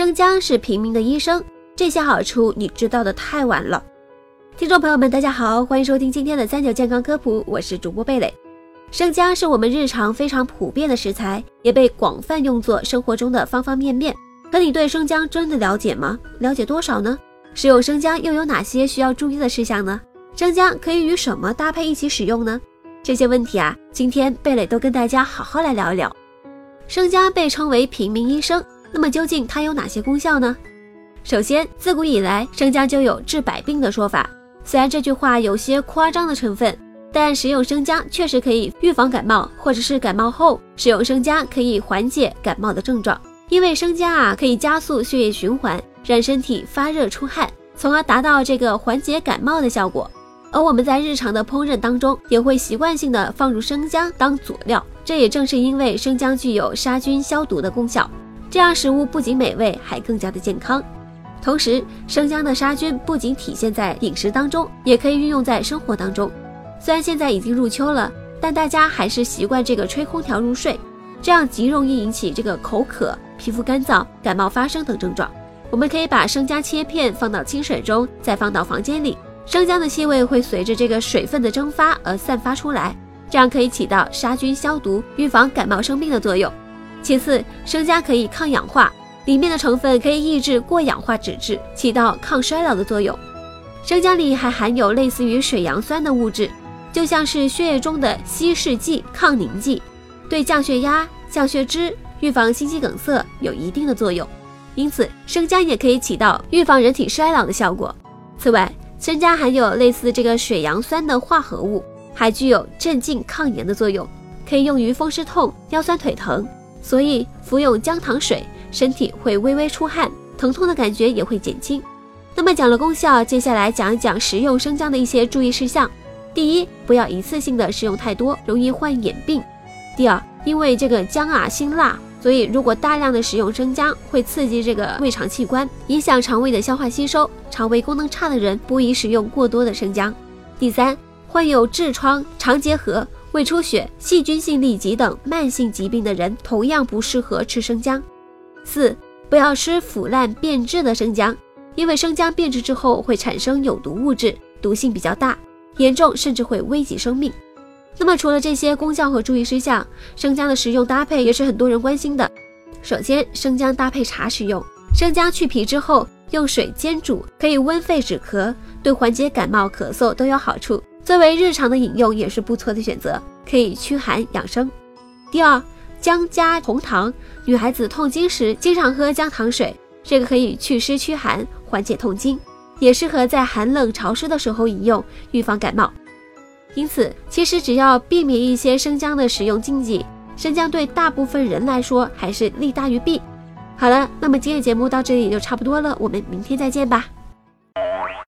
生姜是平民的医生，这些好处你知道的太晚了。听众朋友们，大家好，欢迎收听今天的三九健康科普，我是主播贝蕾。生姜是我们日常非常普遍的食材，也被广泛用作生活中的方方面面。可你对生姜真的了解吗？了解多少呢？食用生姜又有哪些需要注意的事项呢？生姜可以与什么搭配一起使用呢？这些问题啊，今天贝蕾都跟大家好好来聊一聊。生姜被称为平民医生，那么究竟它有哪些功效呢？首先，自古以来生姜就有治百病的说法，虽然这句话有些夸张的成分。但食用生姜确实可以预防感冒，或者是感冒后使用生姜可以缓解感冒的症状。因为生姜啊可以加速血液循环，让身体发热出汗，从而达到这个缓解感冒的效果。而我们在日常的烹饪当中也会习惯性的放入生姜当佐料，这也正是因为生姜具有杀菌消毒的功效，这样食物不仅美味，还更加的健康。同时，生姜的杀菌不仅体现在饮食当中，也可以运用在生活当中。虽然现在已经入秋了，但大家还是习惯这个吹空调入睡，这样极容易引起这个口渴、皮肤干燥、感冒发生等症状。我们可以把生姜切片放到清水中，再放到房间里，生姜的气味会随着这个水分的蒸发而散发出来，这样可以起到杀菌消毒、预防感冒生病的作用。其次，生姜可以抗氧化，里面的成分可以抑制过氧化脂质，起到抗衰老的作用。生姜里还含有类似于水杨酸的物质。就像是血液中的稀释剂、抗凝剂，对降血压、降血脂、预防心肌梗塞有一定的作用。因此，生姜也可以起到预防人体衰老的效果。此外，生姜含有类似这个水杨酸的化合物，还具有镇静抗炎的作用，可以用于风湿痛、腰酸腿疼。所以，服用姜糖水，身体会微微出汗，疼痛的感觉也会减轻。那么，讲了功效，接下来讲一讲食用生姜的一些注意事项。第一，不要一次性的食用太多，容易患眼病。第二，因为这个姜啊辛辣，所以如果大量的食用生姜，会刺激这个胃肠器官，影响肠胃的消化吸收。肠胃功能差的人不宜食用过多的生姜。第三，患有痔疮、肠结核、胃出血、细菌性痢疾等慢性疾病的人，同样不适合吃生姜。四，不要吃腐烂变质的生姜，因为生姜变质之后会产生有毒物质，毒性比较大。严重甚至会危及生命。那么，除了这些功效和注意事项，生姜的食用搭配也是很多人关心的。首先，生姜搭配茶食用，生姜去皮之后用水煎煮，可以温肺止咳，对缓解感冒、咳嗽都有好处。作为日常的饮用也是不错的选择，可以驱寒养生。第二，姜加红糖，女孩子痛经时经常喝姜糖水，这个可以祛湿驱寒，缓解痛经。也适合在寒冷潮湿的时候饮用，预防感冒。因此，其实只要避免一些生姜的使用禁忌，生姜对大部分人来说还是利大于弊。好了，那么今天节目到这里就差不多了，我们明天再见吧。